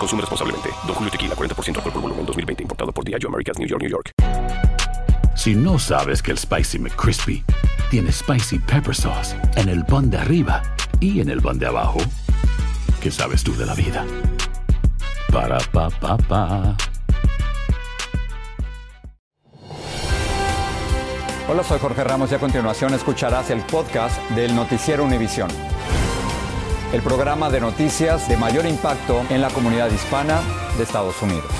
Consume responsablemente. Don Julio Tequila, 40% alcohol por volumen, 2020. Importado por Diageo Americas, New York, New York. Si no sabes que el Spicy McCrispy tiene Spicy Pepper Sauce en el pan de arriba y en el pan de abajo, ¿qué sabes tú de la vida? Para, pa, pa, pa. Hola, soy Jorge Ramos y a continuación escucharás el podcast del Noticiero Univisión el programa de noticias de mayor impacto en la comunidad hispana de Estados Unidos.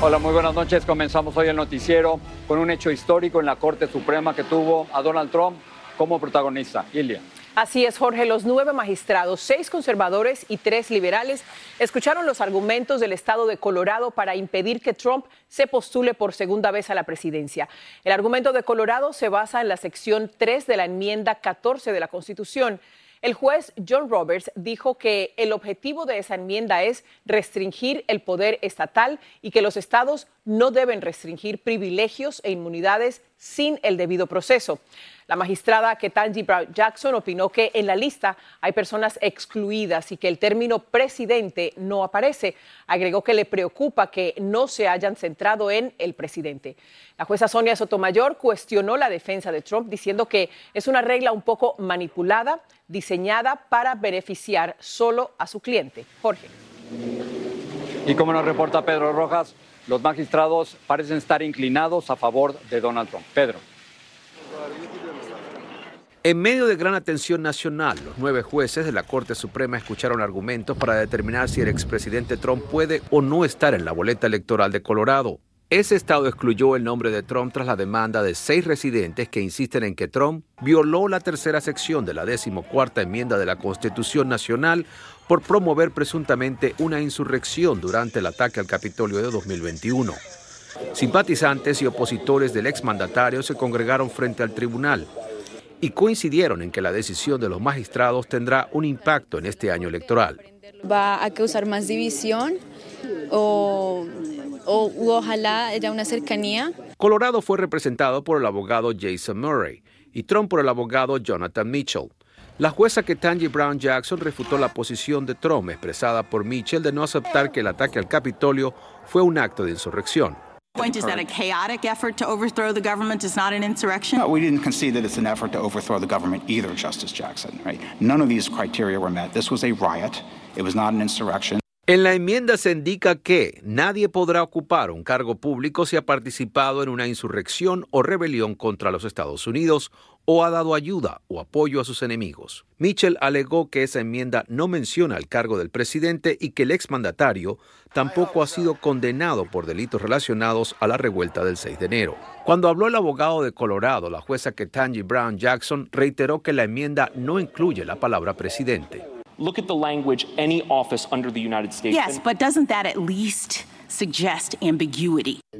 Hola, muy buenas noches. Comenzamos hoy el noticiero con un hecho histórico en la Corte Suprema que tuvo a Donald Trump como protagonista. Ilia. Así es, Jorge. Los nueve magistrados, seis conservadores y tres liberales, escucharon los argumentos del Estado de Colorado para impedir que Trump se postule por segunda vez a la presidencia. El argumento de Colorado se basa en la sección 3 de la enmienda 14 de la Constitución. El juez John Roberts dijo que el objetivo de esa enmienda es restringir el poder estatal y que los estados no deben restringir privilegios e inmunidades sin el debido proceso. La magistrada Ketanji Brown Jackson opinó que en la lista hay personas excluidas y que el término presidente no aparece. Agregó que le preocupa que no se hayan centrado en el presidente. La jueza Sonia Sotomayor cuestionó la defensa de Trump diciendo que es una regla un poco manipulada, diseñada para beneficiar solo a su cliente. Jorge. Y como nos reporta Pedro Rojas, los magistrados parecen estar inclinados a favor de Donald Trump. Pedro. En medio de gran atención nacional, los nueve jueces de la Corte Suprema escucharon argumentos para determinar si el expresidente Trump puede o no estar en la boleta electoral de Colorado. Ese estado excluyó el nombre de Trump tras la demanda de seis residentes que insisten en que Trump violó la tercera sección de la decimocuarta enmienda de la Constitución Nacional por promover presuntamente una insurrección durante el ataque al Capitolio de 2021. Simpatizantes y opositores del exmandatario se congregaron frente al tribunal y coincidieron en que la decisión de los magistrados tendrá un impacto en este año electoral. Va a causar más división o, ojalá haya una cercanía. Colorado fue representado por el abogado Jason Murray y Trump por el abogado Jonathan Mitchell. La jueza Ketanji Brown Jackson refutó la posición de Trump expresada por Mitchell de no aceptar que el ataque al Capitolio fue un acto de insurrección point is that a chaotic effort to overthrow the government is not an insurrection? No, we didn't concede that it's an effort to overthrow the government either, Justice Jackson. Right? None of these criteria were met. This was a riot. It was not an insurrection. En la enmienda se indica que nadie podrá ocupar un cargo público si ha participado en una insurrección o rebelión contra los Estados Unidos o ha dado ayuda o apoyo a sus enemigos. Mitchell alegó que esa enmienda no menciona el cargo del presidente y que el exmandatario tampoco ha sido condenado por delitos relacionados a la revuelta del 6 de enero. Cuando habló el abogado de Colorado, la jueza Ketanji Brown Jackson reiteró que la enmienda no incluye la palabra presidente. Look at the language any office under the United States. Yes, but doesn't that at least?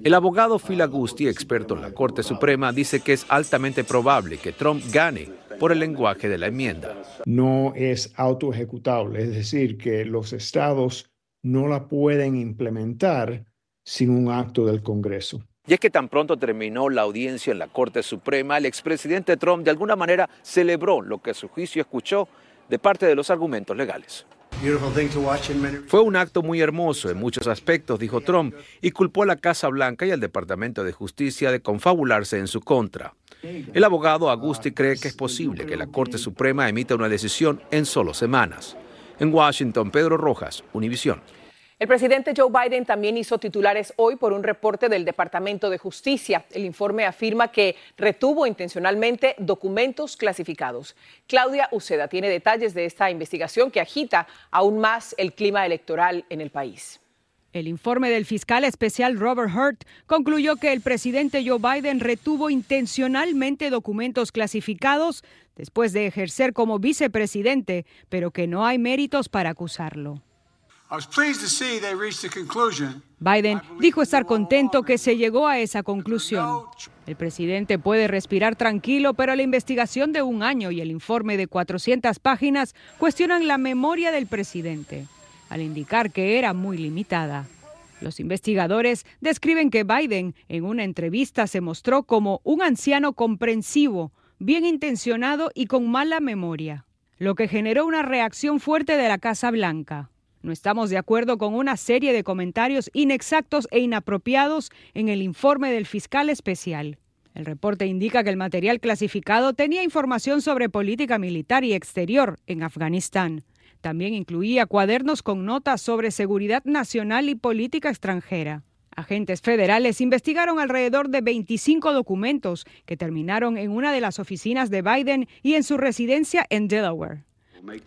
El abogado Phil Agusti, experto en la Corte Suprema, dice que es altamente probable que Trump gane por el lenguaje de la enmienda. No es autoejecutable, es decir, que los estados no la pueden implementar sin un acto del Congreso. Y es que tan pronto terminó la audiencia en la Corte Suprema, el expresidente Trump de alguna manera celebró lo que su juicio escuchó de parte de los argumentos legales. Fue un acto muy hermoso en muchos aspectos, dijo Trump, y culpó a la Casa Blanca y al Departamento de Justicia de confabularse en su contra. El abogado Agusti cree que es posible que la Corte Suprema emita una decisión en solo semanas. En Washington, Pedro Rojas, Univisión. El presidente Joe Biden también hizo titulares hoy por un reporte del Departamento de Justicia. El informe afirma que retuvo intencionalmente documentos clasificados. Claudia Uceda tiene detalles de esta investigación que agita aún más el clima electoral en el país. El informe del fiscal especial Robert Hurt concluyó que el presidente Joe Biden retuvo intencionalmente documentos clasificados después de ejercer como vicepresidente, pero que no hay méritos para acusarlo. Biden dijo estar contento que se llegó a esa conclusión. El presidente puede respirar tranquilo, pero la investigación de un año y el informe de 400 páginas cuestionan la memoria del presidente, al indicar que era muy limitada. Los investigadores describen que Biden en una entrevista se mostró como un anciano comprensivo, bien intencionado y con mala memoria, lo que generó una reacción fuerte de la Casa Blanca. No estamos de acuerdo con una serie de comentarios inexactos e inapropiados en el informe del fiscal especial. El reporte indica que el material clasificado tenía información sobre política militar y exterior en Afganistán. También incluía cuadernos con notas sobre seguridad nacional y política extranjera. Agentes federales investigaron alrededor de 25 documentos que terminaron en una de las oficinas de Biden y en su residencia en Delaware.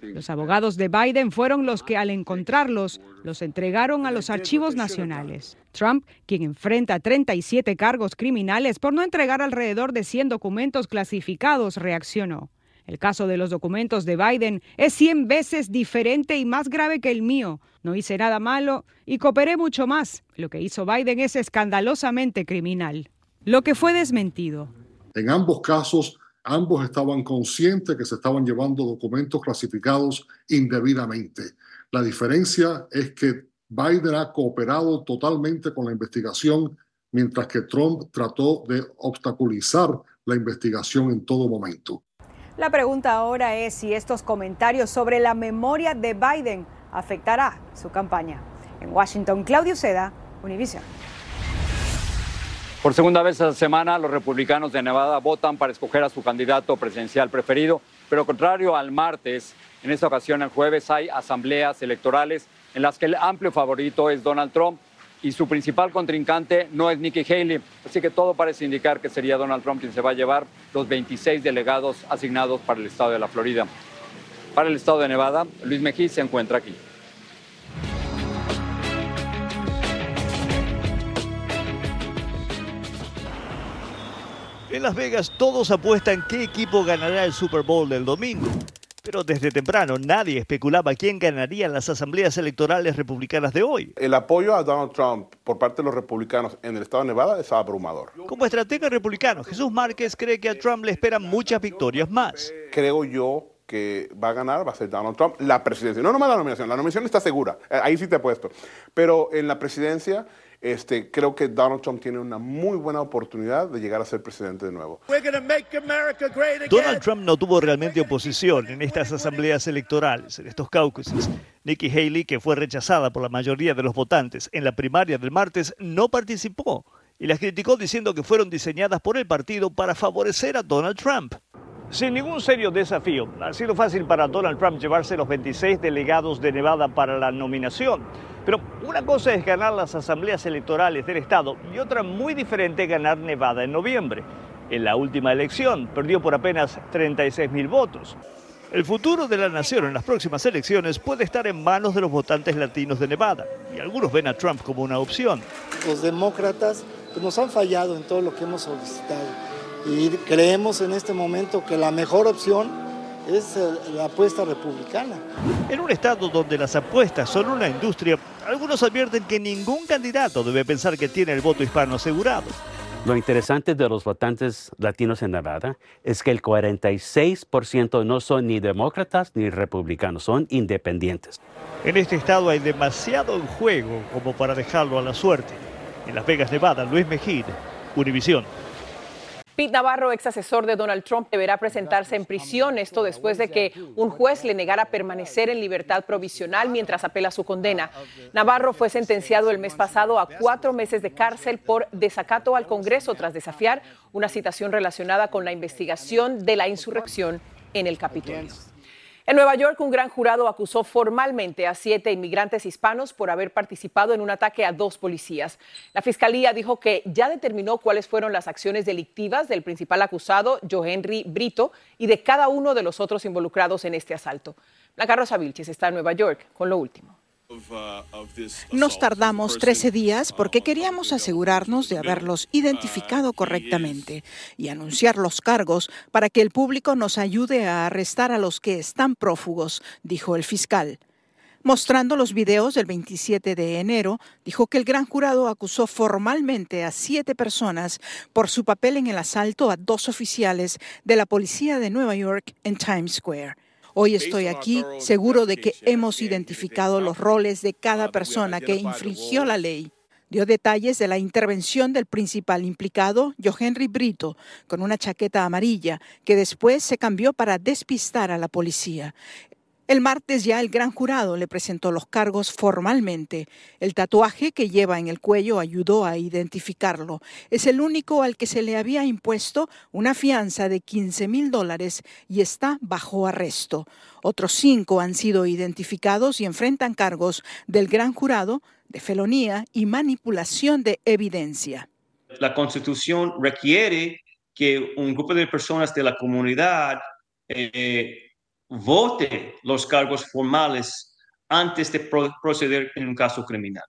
Los abogados de Biden fueron los que al encontrarlos los entregaron a los archivos nacionales. Trump, quien enfrenta 37 cargos criminales por no entregar alrededor de 100 documentos clasificados, reaccionó. El caso de los documentos de Biden es 100 veces diferente y más grave que el mío. No hice nada malo y cooperé mucho más. Lo que hizo Biden es escandalosamente criminal. Lo que fue desmentido. En ambos casos, Ambos estaban conscientes que se estaban llevando documentos clasificados indebidamente. La diferencia es que Biden ha cooperado totalmente con la investigación, mientras que Trump trató de obstaculizar la investigación en todo momento. La pregunta ahora es si estos comentarios sobre la memoria de Biden afectará su campaña. En Washington, Claudio Seda, Univision. Por segunda vez esta semana, los republicanos de Nevada votan para escoger a su candidato presidencial preferido, pero contrario al martes, en esta ocasión el jueves hay asambleas electorales en las que el amplio favorito es Donald Trump y su principal contrincante no es Nikki Haley. Así que todo parece indicar que sería Donald Trump quien se va a llevar los 26 delegados asignados para el estado de la Florida. Para el estado de Nevada, Luis Mejía se encuentra aquí. En Las Vegas todos apuestan qué equipo ganará el Super Bowl del domingo. Pero desde temprano nadie especulaba quién ganaría las asambleas electorales republicanas de hoy. El apoyo a Donald Trump por parte de los republicanos en el estado de Nevada es abrumador. Como estratega republicano, Jesús Márquez cree que a Trump le esperan muchas victorias más. Creo yo que va a ganar va a ser Donald Trump la presidencia. No nomás la nominación, la nominación está segura, eh, ahí sí te he puesto. Pero en la presidencia este, creo que Donald Trump tiene una muy buena oportunidad de llegar a ser presidente de nuevo. Donald Trump no tuvo realmente oposición en estas asambleas electorales, en estos caucuses. Nikki Haley, que fue rechazada por la mayoría de los votantes en la primaria del martes, no participó y las criticó diciendo que fueron diseñadas por el partido para favorecer a Donald Trump. Sin ningún serio desafío, ha sido fácil para Donald Trump llevarse los 26 delegados de Nevada para la nominación. Pero una cosa es ganar las asambleas electorales del Estado y otra muy diferente ganar Nevada en noviembre. En la última elección perdió por apenas 36 mil votos. El futuro de la nación en las próximas elecciones puede estar en manos de los votantes latinos de Nevada y algunos ven a Trump como una opción. Los demócratas pues, nos han fallado en todo lo que hemos solicitado y creemos en este momento que la mejor opción es eh, la apuesta republicana. En un estado donde las apuestas son una industria, algunos advierten que ningún candidato debe pensar que tiene el voto hispano asegurado. Lo interesante de los votantes latinos en Nevada es que el 46% no son ni demócratas ni republicanos, son independientes. En este estado hay demasiado en juego como para dejarlo a la suerte. En Las Vegas, Nevada, Luis Mejía, Univisión. Pete Navarro, ex asesor de Donald Trump, deberá presentarse en prisión, esto después de que un juez le negara permanecer en libertad provisional mientras apela su condena. Navarro fue sentenciado el mes pasado a cuatro meses de cárcel por desacato al Congreso tras desafiar una citación relacionada con la investigación de la insurrección en el Capitolio. En Nueva York, un gran jurado acusó formalmente a siete inmigrantes hispanos por haber participado en un ataque a dos policías. La fiscalía dijo que ya determinó cuáles fueron las acciones delictivas del principal acusado, Joe Henry Brito, y de cada uno de los otros involucrados en este asalto. Blanca Rosa Vilches está en Nueva York con lo último. Nos tardamos 13 días porque queríamos asegurarnos de haberlos identificado correctamente y anunciar los cargos para que el público nos ayude a arrestar a los que están prófugos, dijo el fiscal. Mostrando los videos del 27 de enero, dijo que el gran jurado acusó formalmente a siete personas por su papel en el asalto a dos oficiales de la policía de Nueva York en Times Square. Hoy estoy aquí seguro de que hemos identificado los roles de cada persona que infringió la ley. Dio detalles de la intervención del principal implicado, Henry Brito, con una chaqueta amarilla, que después se cambió para despistar a la policía. El martes ya el gran jurado le presentó los cargos formalmente. El tatuaje que lleva en el cuello ayudó a identificarlo. Es el único al que se le había impuesto una fianza de 15 mil dólares y está bajo arresto. Otros cinco han sido identificados y enfrentan cargos del gran jurado de felonía y manipulación de evidencia. La Constitución requiere que un grupo de personas de la comunidad eh, vote los cargos formales antes de proceder en un caso criminal.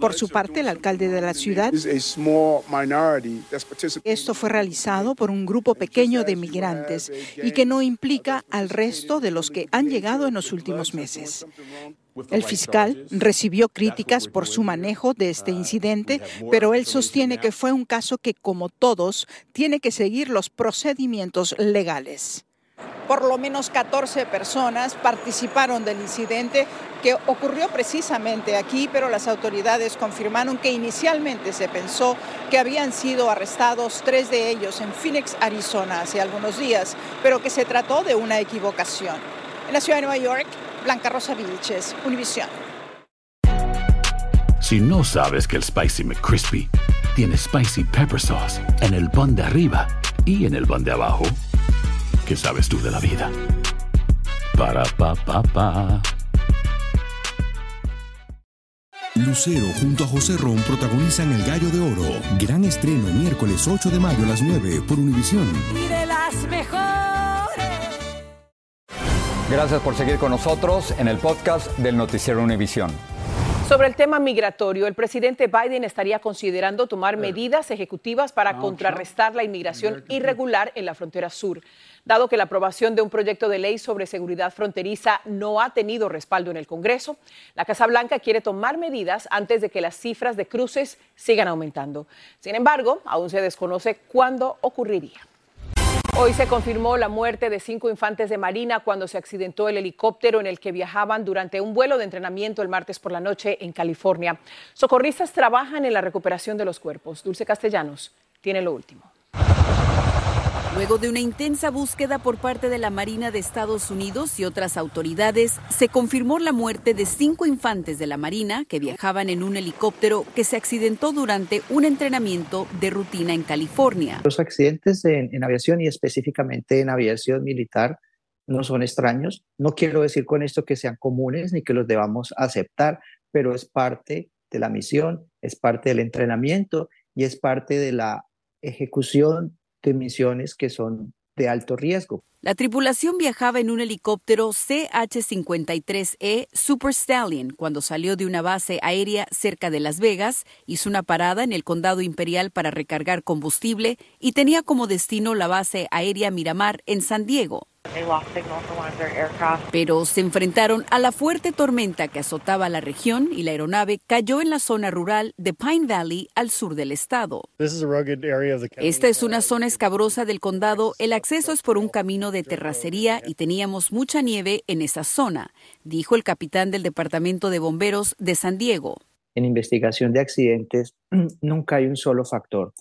Por su parte, el alcalde de la ciudad, esto fue realizado por un grupo pequeño de migrantes y que no implica al resto de los que han llegado en los últimos meses. El fiscal recibió críticas por su manejo de este incidente, pero él sostiene que fue un caso que, como todos, tiene que seguir los procedimientos legales. Por lo menos 14 personas participaron del incidente que ocurrió precisamente aquí, pero las autoridades confirmaron que inicialmente se pensó que habían sido arrestados tres de ellos en Phoenix, Arizona, hace algunos días, pero que se trató de una equivocación. En la ciudad de Nueva York, Blanca Rosa Vilches, Univision. Si no sabes que el Spicy McCrispy tiene Spicy Pepper Sauce en el pan de arriba y en el pan de abajo, ¿Qué sabes tú de la vida? Para pa pa pa. Lucero junto a José Ron protagonizan El Gallo de Oro. Gran estreno miércoles 8 de mayo a las 9 por Univisión. Y de las mejores. Gracias por seguir con nosotros en el podcast del Noticiero Univisión. Sobre el tema migratorio, el presidente Biden estaría considerando tomar medidas ejecutivas para contrarrestar la inmigración irregular en la frontera sur, dado que la aprobación de un proyecto de ley sobre seguridad fronteriza no ha tenido respaldo en el Congreso. La Casa Blanca quiere tomar medidas antes de que las cifras de cruces sigan aumentando. Sin embargo, aún se desconoce cuándo ocurriría. Hoy se confirmó la muerte de cinco infantes de Marina cuando se accidentó el helicóptero en el que viajaban durante un vuelo de entrenamiento el martes por la noche en California. Socorristas trabajan en la recuperación de los cuerpos. Dulce Castellanos tiene lo último. Luego de una intensa búsqueda por parte de la Marina de Estados Unidos y otras autoridades, se confirmó la muerte de cinco infantes de la Marina que viajaban en un helicóptero que se accidentó durante un entrenamiento de rutina en California. Los accidentes en, aviación y específicamente en aviación militar no son extraños. No quiero decir con esto que sean comunes ni que los debamos aceptar, pero es parte de la misión, es parte del entrenamiento y es parte de la ejecución de misiones que son de alto riesgo. La tripulación viajaba en un helicóptero CH-53E Super Stallion cuando salió de una base aérea cerca de Las Vegas, hizo una parada en el condado imperial para recargar combustible y tenía como destino la base aérea Miramar en San Diego. Pero se enfrentaron a la fuerte tormenta que azotaba la región y la aeronave cayó en la zona rural de Pine Valley al sur del estado. Esta es una zona escabrosa del condado. El acceso es por un camino de terracería y teníamos mucha nieve en esa zona, dijo el capitán del Departamento de Bomberos de San Diego. En investigación de accidentes nunca hay un solo factor.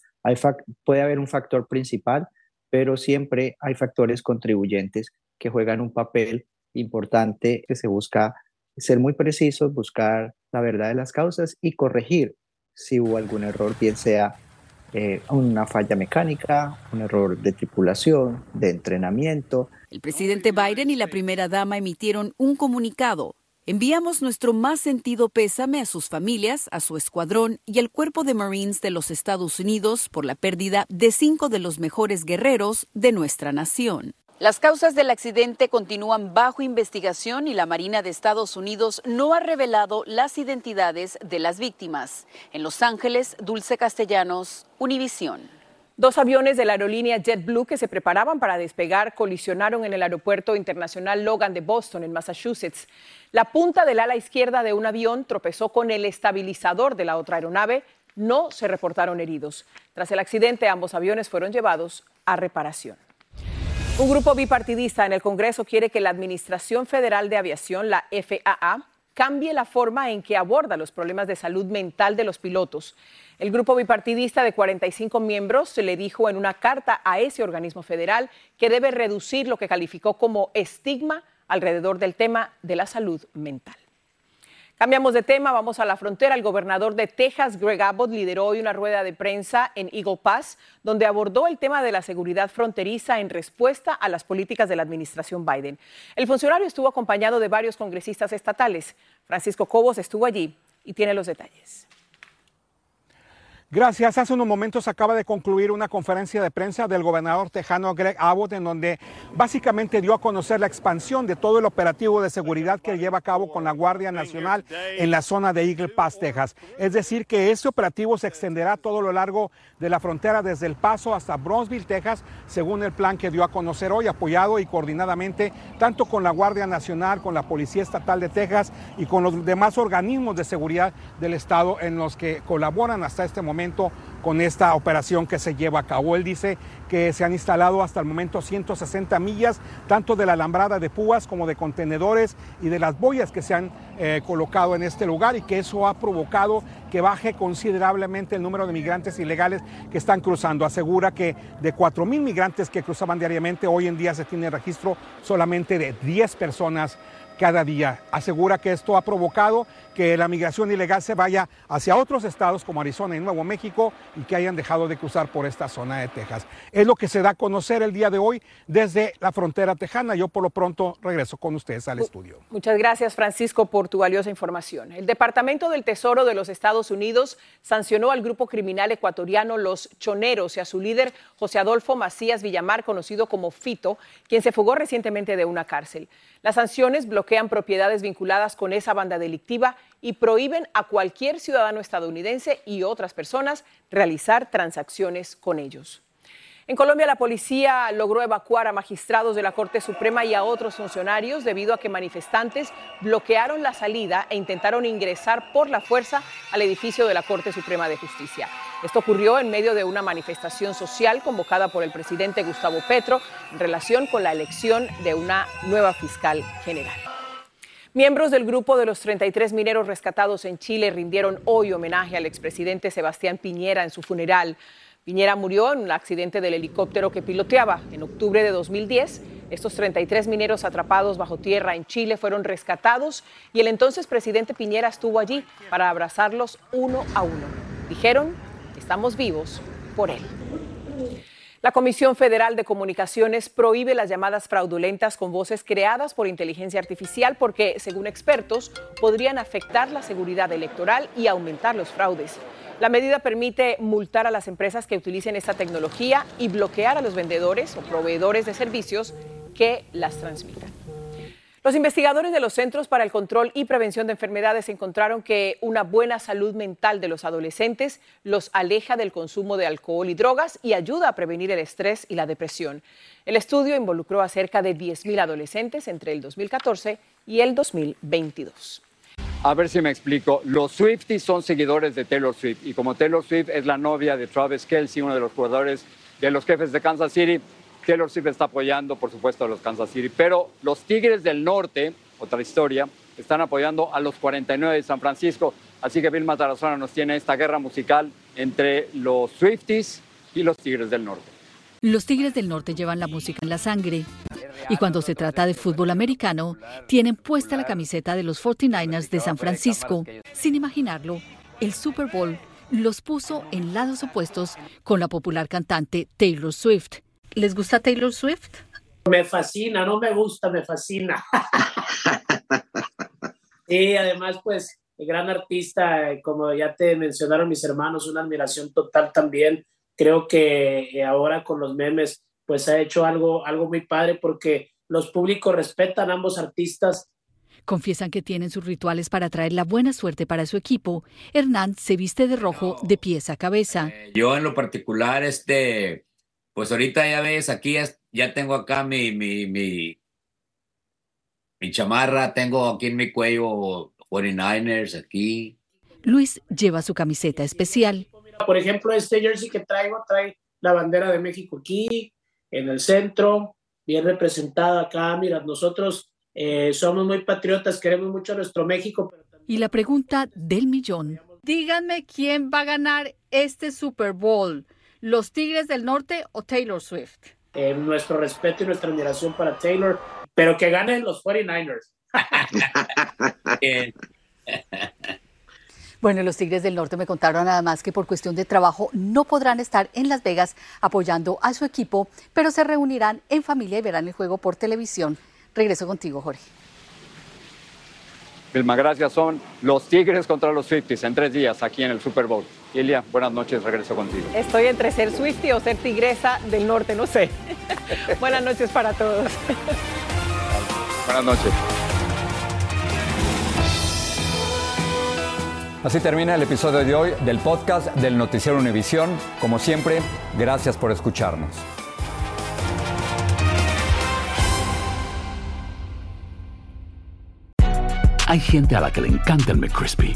puede haber un factor principal pero siempre hay factores contribuyentes que juegan un papel importante que se busca ser muy precisos, buscar la verdad de las causas y corregir si hubo algún error, bien sea eh, una falla mecánica, un error de tripulación, de entrenamiento, El presidente Biden y la primera dama emitieron un comunicado. Enviamos nuestro más sentido pésame a sus familias, a su escuadrón y al cuerpo de Marines de los Estados Unidos por la pérdida de cinco de los mejores guerreros de nuestra nación. Las causas del accidente continúan bajo investigación y la Marina de Estados Unidos no ha revelado las identidades de las víctimas. En Los Ángeles, Dulce Castellanos, Univisión. Dos aviones de la aerolínea JetBlue que se preparaban para despegar colisionaron en el aeropuerto internacional Logan de Boston, en Massachusetts. La punta del ala izquierda de un avión tropezó con el estabilizador de la otra aeronave. No se reportaron heridos. Tras el accidente, ambos aviones fueron llevados a reparación. Un grupo bipartidista en el Congreso quiere que la Administración Federal de Aviación, la FAA, cambie la forma en que aborda los problemas de salud mental de los pilotos. El grupo bipartidista de 45 miembros le dijo en una carta a ese organismo federal que debe reducir lo que calificó como estigma alrededor del tema de la salud mental. Cambiamos de tema, vamos a la frontera. El gobernador de Texas, Greg Abbott, lideró hoy una rueda de prensa en Eagle Pass, donde abordó el tema de la seguridad fronteriza en respuesta a las políticas de la administración Biden. El funcionario estuvo acompañado de varios congresistas estatales. Francisco Cobos estuvo allí y tiene los detalles. Gracias. Hace unos momentos acaba de concluir una conferencia de prensa del gobernador tejano Greg Abbott en donde básicamente dio a conocer la expansión de todo el operativo de seguridad que lleva a cabo con la Guardia Nacional en la zona de Eagle Pass, Texas. Es decir, que ese operativo se extenderá todo lo largo de la frontera desde El Paso hasta Bronzeville, Texas, según el plan que dio a conocer hoy, apoyado y coordinadamente tanto con la Guardia Nacional, con la Policía Estatal de Texas y con los demás organismos de seguridad del Estado en los que colaboran hasta este momento con esta operación que se lleva a cabo. Él dice que se han instalado hasta el momento 160 millas, tanto de la alambrada de púas como de contenedores y de las boyas que se han eh, colocado en este lugar y que eso ha provocado que baje considerablemente el número de migrantes ilegales que están cruzando. Asegura que de 4 mil migrantes que cruzaban diariamente, hoy en día se tiene registro solamente de 10 personas cada día. Asegura que esto ha provocado que la migración ilegal se vaya hacia otros estados como Arizona y Nuevo México y que hayan dejado de cruzar por esta zona de Texas. Es lo que se da a conocer el día de hoy desde la frontera tejana. Yo por lo pronto regreso con ustedes al estudio. Muchas gracias Francisco por tu valiosa información. El Departamento del Tesoro de los Estados Unidos sancionó al grupo criminal ecuatoriano Los Choneros y a su líder José Adolfo Macías Villamar, conocido como Fito, quien se fugó recientemente de una cárcel. Las sanciones bloquean propiedades vinculadas con esa banda delictiva y prohíben a cualquier ciudadano estadounidense y otras personas realizar transacciones con ellos. En Colombia, la policía logró evacuar a magistrados de la Corte Suprema y a otros funcionarios debido a que manifestantes bloquearon la salida e intentaron ingresar por la fuerza al edificio de la Corte Suprema de Justicia. Esto ocurrió en medio de una manifestación social convocada por el presidente Gustavo Petro en relación con la elección de una nueva fiscal general. Miembros del grupo de los 33 mineros rescatados en Chile rindieron hoy homenaje al expresidente Sebastián Piñera en su funeral. Piñera murió en un accidente del helicóptero que piloteaba. En octubre de 2010, estos 33 mineros atrapados bajo tierra en Chile fueron rescatados y el entonces presidente Piñera estuvo allí para abrazarlos uno a uno. Dijeron, estamos vivos por él. La Comisión Federal de Comunicaciones prohíbe las llamadas fraudulentas con voces creadas por inteligencia artificial porque, según expertos, podrían afectar la seguridad electoral y aumentar los fraudes. La medida permite multar a las empresas que utilicen esta tecnología y bloquear a los vendedores o proveedores de servicios que las transmitan. Los investigadores de los Centros para el Control y Prevención de Enfermedades encontraron que una buena salud mental de los adolescentes los aleja del consumo de alcohol y drogas y ayuda a prevenir el estrés y la depresión. El estudio involucró a cerca de 10.000 adolescentes entre el 2014 y el 2022. A ver si me explico. Los Swifties son seguidores de Taylor Swift y como Taylor Swift es la novia de Travis Kelsey, uno de los jugadores de los jefes de Kansas City, Taylor Swift está apoyando, por supuesto, a los Kansas City, pero los Tigres del Norte, otra historia, están apoyando a los 49 de San Francisco. Así que Bill Matarazona nos tiene esta guerra musical entre los Swifties y los Tigres del Norte. Los Tigres del Norte llevan la música en la sangre. Y cuando se trata de fútbol americano, tienen puesta la camiseta de los 49ers de San Francisco. Sin imaginarlo, el Super Bowl los puso en lados opuestos con la popular cantante Taylor Swift. ¿Les gusta Taylor Swift? Me fascina, no me gusta, me fascina. y además, pues, el gran artista, como ya te mencionaron mis hermanos, una admiración total también. Creo que eh, ahora con los memes, pues ha hecho algo, algo muy padre porque los públicos respetan a ambos artistas Confiesan que tienen sus rituales para traer la buena suerte para su equipo. Hernán se viste de rojo de pies a cabeza. Eh, yo en lo particular, este, pues ahorita ya ves, aquí ya, tengo acá mi, mi, mi, mi chamarra, tengo aquí en mi cuello 49ers aquí. Luis lleva su camiseta especial. Por ejemplo, este jersey que traigo trae la bandera de México aquí, en el centro, bien representada acá. Mira, nosotros eh, somos muy patriotas, queremos mucho a nuestro México. Y la pregunta del millón. Díganme quién va a ganar este Super Bowl, los Tigres del Norte o Taylor Swift. Eh, nuestro respeto y nuestra admiración para Taylor, pero que ganen los 49ers. Bueno, los Tigres del Norte me contaron nada más que por cuestión de trabajo no podrán estar en Las Vegas apoyando a su equipo, pero se reunirán en familia y verán el juego por televisión Regreso contigo, Jorge. Vilma, gracias. Son los Tigres contra los Swifties en tres días aquí en el Super Bowl. Ilia, buenas noches, regreso contigo. Estoy entre ser Swiftie o ser tigresa del norte, no sé. buenas noches para todos. buenas noches. Así termina el episodio de hoy del podcast del Noticiero Univisión. Como siempre, gracias por escucharnos. Hay gente a la que le encanta el McCrispy